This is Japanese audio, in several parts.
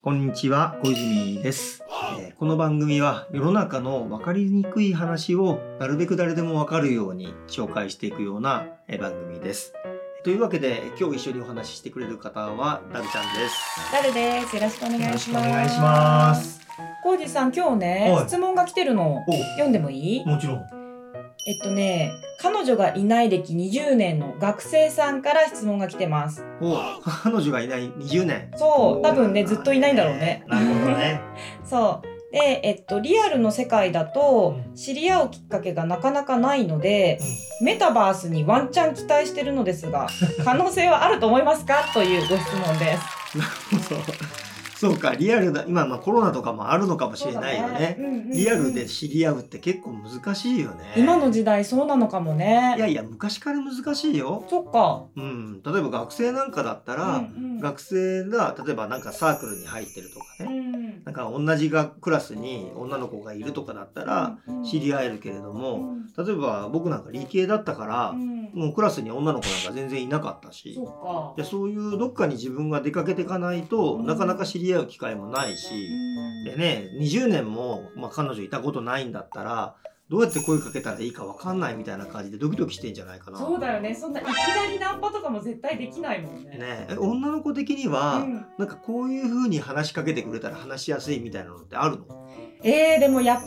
こんにちは、小泉です、えーこの番組は世の中の分かりにくい話をなるべく誰でも分かるように紹介していくようなえー番組です。というわけで今日一緒にお話ししてくれる方はダルちゃんです。誰です。よろしくお願よろしくおいします。願いします。コウジさん、今日ねは、い質問が来てるの。お読んでもいい？もちろん。えっとね、彼女がいない歴20年の学生さんから質問が来てます。お彼女がいない20年。そう、多分ね、ずっといないんだろうね。なるほどね。そう。で、えっと、リアルの世界だとう、知り合うきっかけがなかなかないので、メタバースにワンチャン期待してるのですが、可能性はあると思いますか？というご質問です。そうそうか、リアルだ。今、まあコロナとかもあるのかもしれないよね。うんうんうんリアルで知り合うって結構難しいよね。今の時代そうなのかもね。いやいや、昔から難しいよ。そっか。うん。例えば学生なんかだったら、うんうん学生が、例えばなんかサークルに入ってるとかうね。んなんか同じがクラスに女の子がいるとかだったら、うん知り合えるけれどうも、ん例えば僕なんか理系だったからう、んもうクラスに女の子なんか全然いなかったし。そ、っか。でそういうどっかに自分が出かけていかないと、うん。なかなか知り合う機会もないし、でね、20年も、まあ、彼女いたことないんだったら、どうやって声かけたらいいかわかんないみたいな感じでドキドキしてんじゃないかな。そうだよね。そんないきなりナンパとかも絶対できないもんね。ねえ女の子的には、うんなんかこういう風に話しかけてくれたら話しやすいみたいなのってあるの？えー、でもやっぱ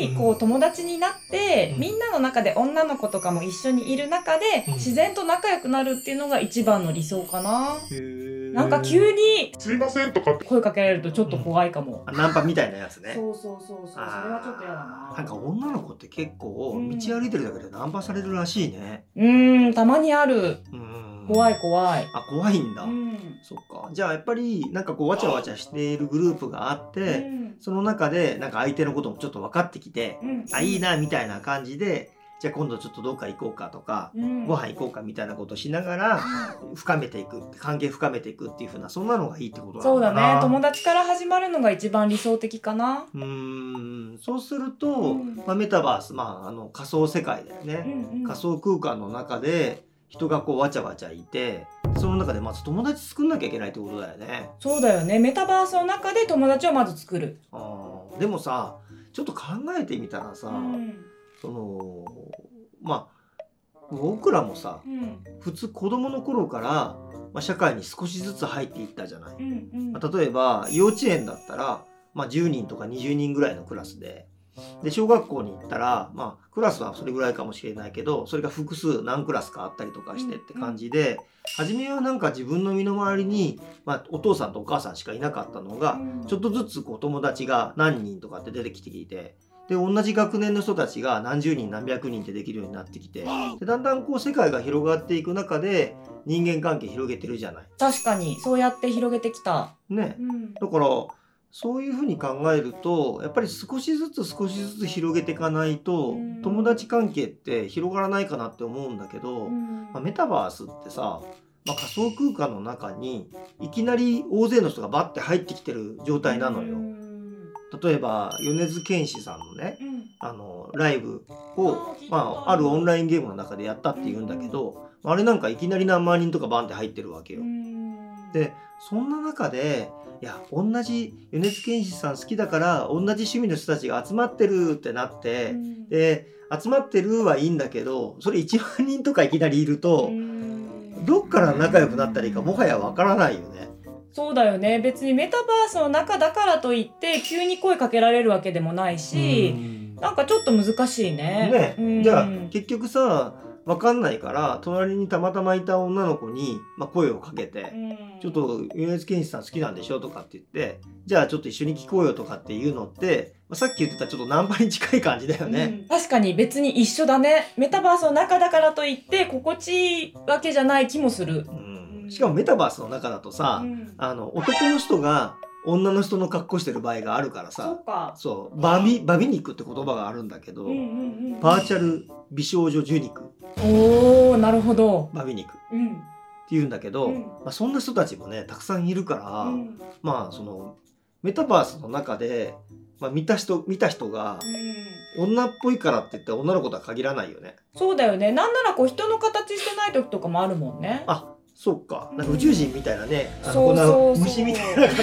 りうんこう友達になって、うんみんなの中で女の子とかも一緒にいる中で、うん自然と仲良くなるっていうのが一番の理想かな。へなんか急にすいませんとかって声かけられるとちょっと怖いかも。あナンパみたいなやつね。そうそうそうそう。それはちょっと嫌だな。なんか女の子って結構うん道歩いてるだけでナンパされるらしいね。うーん、たまにある。うん怖い怖い。あ怖いんだ。うん。そっか。じゃあやっぱりなんかこうわちゃわちゃしているグループがあって、うんその中でなんか相手のこともちょっと分かってきて、うんあいいなみたいな感じでじゃあ今度ちょっとどっか行こうかとか、うん。ご飯行こうかみたいなことをしながら深めていく関係深めていくっていう風なそんなのがいいってことなのそうだね。友達から始まるのが一番理想的かな。うーん。そうすると、うん。まあ、メタバース、まあ、あの仮想世界だよね、うんうん。仮想空間の中で人がこうわちゃわちゃいてその中でまず友達作んなきゃいけないってことだよね。そうだよね。メタバースの中で友達をまず作る。あー。でもさちょっと考えてみたらさ、うんそのまあ僕らもさうん。普通子供の頃から、まあ、社会に少しずつ入っていったじゃない。うんうん。まあ例えば幼稚園だったら、まあ、10人とか20人ぐらいのクラスで。で小学校に行ったら、まあ、クラスはそれぐらいかもしれないけどそれが複数何クラスかあったりとかしてって感じで、初めはなんか自分の身の回りに、まあ、お父さんとお母さんしかいなかったのが、うん。ちょっとずつこう友達が何人とかって出てきてきてで同じ学年の人たちが何十人何百人ってできるようになってきてでだんだんこう世界が広がっていく中で人間関係広げてるじゃない。確かにそうやって広げてきた。ね、うんだからそういうふうに考えるとやっぱり少しずつ少しずつ広げていかないとうん友達関係って広がらないかなって思うんだけど、うんまあ、メタバースってさ、まあ、仮想空間の中にいきなり大勢の人がバッて入ってきてる状態なのよ。うん例えば米津玄師さんのねうん。あのライブをまあ、ある。オンラインゲームの中でやったっていうんだけど、あれなんかいきなり何万人とかバンって入ってるわけよ。うん。でそんな中でいや同じ米津玄師さん好きだから同じ趣味の人たちが集まってるってなって、うん。で集まってるはいいんだけどそれ1万人とかいきなりいると、うん。どっから仲良くなったらいいかもはやわからないよね。そうだよね。別にメタバースの中だからといって急に声かけられるわけでもないし、うん。なんかちょっと難しいね。ね、うん。じゃあ結局さわかんないから隣にたまたまいた女の子に、まあ、声をかけて。うん。ちょっと米津玄師さん好きなんでしょとかって言ってじゃあちょっと一緒に聴こうよとかっていうのって、まあ、さっき言ってたちょっとナンパに近い感じだよね。うん。確かに別に一緒だね。メタバースの中だからといって心地いいわけじゃない気もする、うんしかもメタバースの中だとさ、うん。あの男の人が女の人の格好してる場合があるからそさそう。バビバビ肉って言葉があるんだけど、バーチャル美少女受肉。おーなるほど。バビ肉。っうん。て言うんだけど、うん。まあ、そんな人たちもねたくさんいるから、うん。まあそのメタバースの中で、まあ、見た人見た人が女っぽいからって言って女の子とは限らないよね。そうだよね。なんならこう人の形してない時とかもあるもんね。あそっか。なんか宇宙人みたいなね、あのそうこんなそう虫みたいな人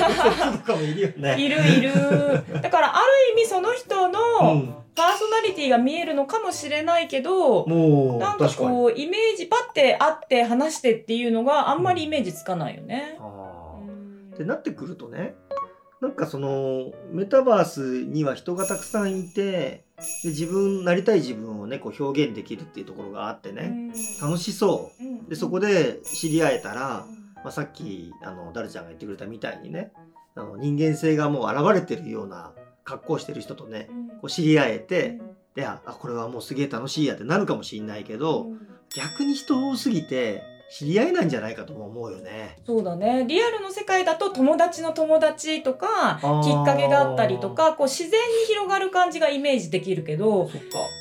とかもいるよね。いるいる。だからある意味その人のうん。パーソナリティが見えるのかもしれないけど、もうなんか。こうイメージパッて会って話してっていうのがあんまりイメージつかないよね。あうん。ーってなってくるとねなんかそのメタバースには人がたくさんいてで自分なりたい自分をねこう表現できるっていうところがあってね、楽しそう。でそこで知り合えたら、まあ、さっきあのダルちゃんが言ってくれたみたいにねあの人間性がもう現れてるような格好してる人とねこう知り合えて、でああこれはもうすげえ楽しいやってなるかもしれないけど、逆に人多すぎて知り合えないんじゃないかとも思うよね。そうだねリアルの世界だと友達の友達とかきっかけがあったりとかこう自然に広がる感じがイメージできるけど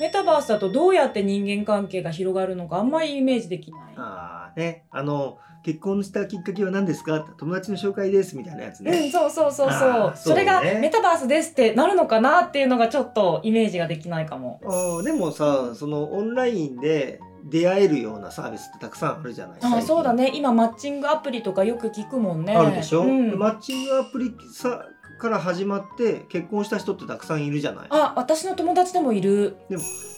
メタバースだとどうやって人間関係が広がるのかあんまりイメージできない。あーねあの結婚したきっかけは何ですか？友達の紹介ですみたいなやつうん、ね。そうそうそうそうそれがメタバースですってなるのかなっていうのがちょっとイメージができないかも。あーでもさそのオンラインで出会えるようなサービスってたくさんあるじゃないあーそうだね。今マッチングアプリとかよく聞くもんね。あるでしょ、うん。でマッチングアプリさから始まって結婚した人ってたくさんいるじゃない？あ私の友達でもいる。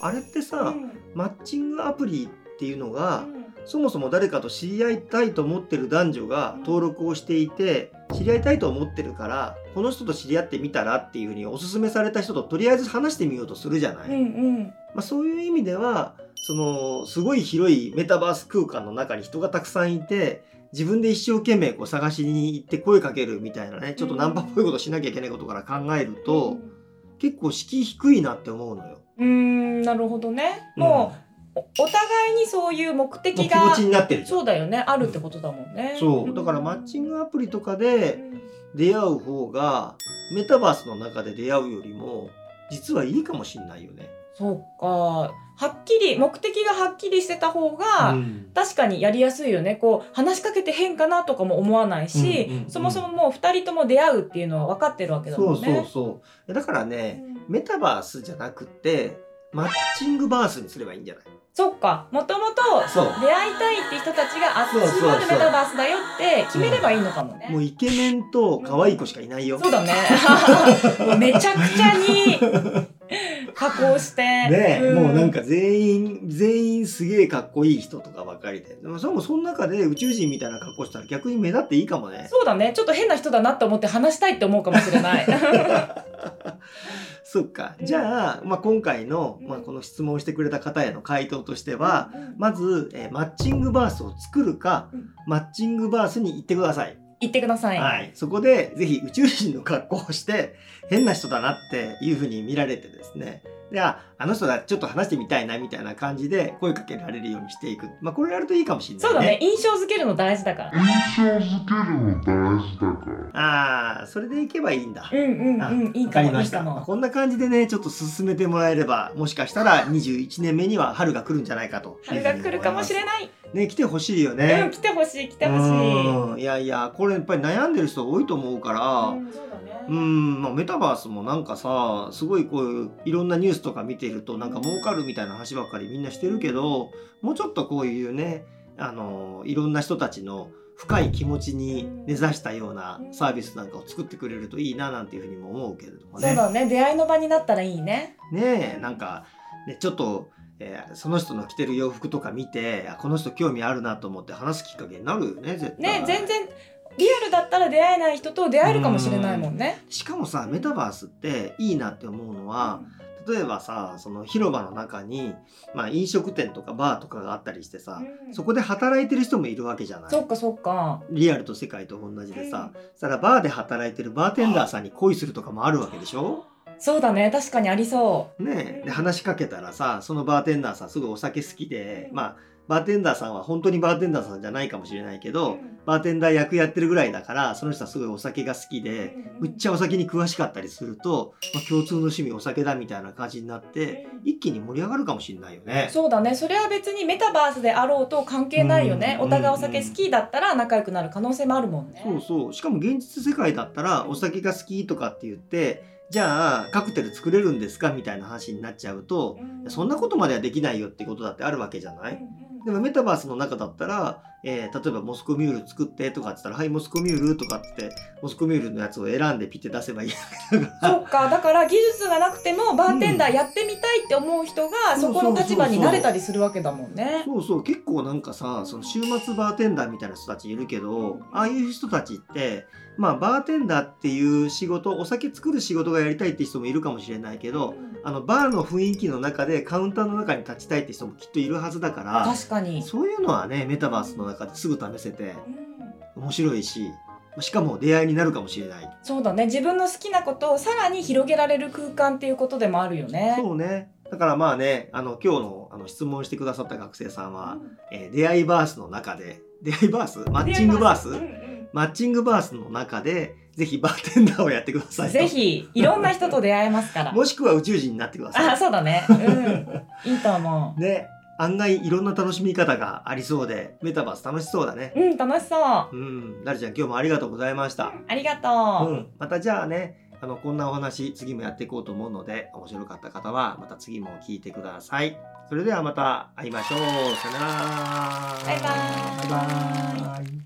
あれってさ、うん。マッチングアプリっていうのが、うん。そもそも誰かと知り合いたいと思ってる男女が登録をしていて知り合いたいと思ってるからこの人と知り合ってみたらっていうふうにおすすめされた人ととりあえず話してみようとするじゃない、うんうん。まあ、そういう意味ではそのすごい広いメタバース空間の中に人がたくさんいて自分で一生懸命こう探しに行って声かけるみたいなねちょっとナンパっぽいことしなきゃいけないことから考えると、結構敷居低いなって思うのよ。うーんなるほどね。もう、おお互いにそういう目もう的がそうだよね。あるってことだもんね。そう。だからマッチングアプリとかうでん。出会う方がメタバースの中で出会うよりも実はいいかもしんないよね。そうか。はっきり目的がはっきりしてた方が、うん。確かにやりやすいよね。こう話しかけて変かなとかも思わないし、うんうんうんそもそももう2人とも出会うっていうのは分かってるわけだそうそうもんね。そう。だからねうん。メタバースじゃなくてマッチングバースにすればいいんじゃない？そっかもともと出会いたいって人たちが集まるメタバースだよって決めればいいのかもね。もうイケメンと可愛い子しかいないよ。そうだね。も うめちゃくちゃに加工して。ねえ、んもうなんか全員全員すげえかっこいい人とかばかりででもそれもその中で宇宙人みたいな格好したら逆に目立っていいかもねそうだね。ちょっと変な人だなって思って話したいって思うかもしれない。そっか。じゃあ、まあ、今回の、まあ、この質問をしてくれた方への回答としてはまず、えーマッチングバースを作るか、うん。マッチングバースに行ってください。言ってください。はい、そこでぜひ宇宙人の格好をして変な人だなっていうふうに見られてですねでああの人だちょっと話してみたいなみたいな感じで声かけられるようにしていく、まあ、これやるといいかもしれないね。そうだね。印象付けるの大事だから。印象付けるの大事だから。ああそれでいけばいいんだ。うんうんあうん。いいわかもました。こんな感じでねちょっと進めてもらえればもしかしたら21年目には春が来るんじゃないかと春が来るかもしれいない。ね来てほしいようん、ね。来てほしい来てほしい。うんいやいやこれやっぱり悩んでる人多いと思うから。うんそうん、まあ、メタバースもなんかさすごいこういういろんなニュースとか見てるとなんか儲かるみたいな話ばっかりみんなしてるけどもうちょっとこういうねあのいろんな人たちの深い気持ちに根ざしたようなサービスなんかを作ってくれるといいななんていうふうにも思うけれどもね。そうだね。出会いの場になったらいいね。ねえなんか、ね、ちょっと、えーその人の着てる洋服とか見てあこの人興味あるなと思って話すきっかけになるよね絶対。ね、全然リアルだったら出会えない人と出会えるかもしれないもんね。しかもさメタバースっていいなって思うのは、例えばさその広場の中に、まあ、飲食店とかバーとかがあったりしてさ、うん。そこで働いてる人もいるわけじゃない？そっかそっか。リアルと世界と同じでさ、そしたらバーで働いてるバーテンダーさんに恋するとかもあるわけでしょ？そうだね。確かにありそねえ。で話しかけたらさそのバーテンダーさんすごいお酒好きでまあバーテンダーさんは本当にバーテンダーさんじゃないかもしれないけう。ど、バーテンダー役やってるぐらいだからその人はすごいお酒が好きで、むっちゃお酒に詳しかったりすると、まあ、共通の趣味お酒だみたいな感じになって一気に盛り上がるかもしれないよね。そうだね。それは別にメタバースであろうと関係ないよね。うんお互いお酒好きだったら仲良くなる可能性もあるもんね。そうそうしかも現実世界だったらお酒が好きとかって言ってじゃあカクテル作れるんですかみたいな話になっちゃうと、うんそんなことまではできないよってことだってあるわけじゃない、でもメタバースの中だったらえー例えばモスコミュール作ってとかって言ったら「はいモスコミュール」とかってモスコミュールのやつを選んでピッて出せばいい。だからそっか。だから技術がなくてもバーテンダーやってみたいって思う人がうん。そこの立場になれたりするわけだもんね。そうそう結構なんかさその週末バーテンダーみたいな人たちいるけどああいう人たちってまあバーテンダーっていう仕事お酒作る仕事がやりたいって人もいるかもしれないけどあのバーの雰囲気の中でカウンターの中に立ちたいって人もきっといるはずだから確かに、そういうのはねメタバースの中ですぐ試せてうん。面白いししかも出会いになるかもしれない。そうだね。自分の好きなことをさらに広げられる空間っていうことでもあるよね。そうね。だからまあねあの今日のあの質問してくださった学生さんは、えー出会いバースの中で出会いバース？マッチングバース？うんうん。マッチングバースの中でぜひバーテンダーをやってくださいと。ぜひいろんな人と出会えますから。もしくは宇宙人になってくださあそうだね。うん。いいと思いね案外いろんな楽しみ方がありそうでメタバース楽しそうだね。う。うん楽しそう。うん。なるちゃん今日もありがとうございました、ありがうとう。ん、またじゃあねあのこんなお話次もやっていこうと思うので面白かった方はまた次も聞いてください。それではまた会いましょう。さよなら。バイバーイ。バイバーイ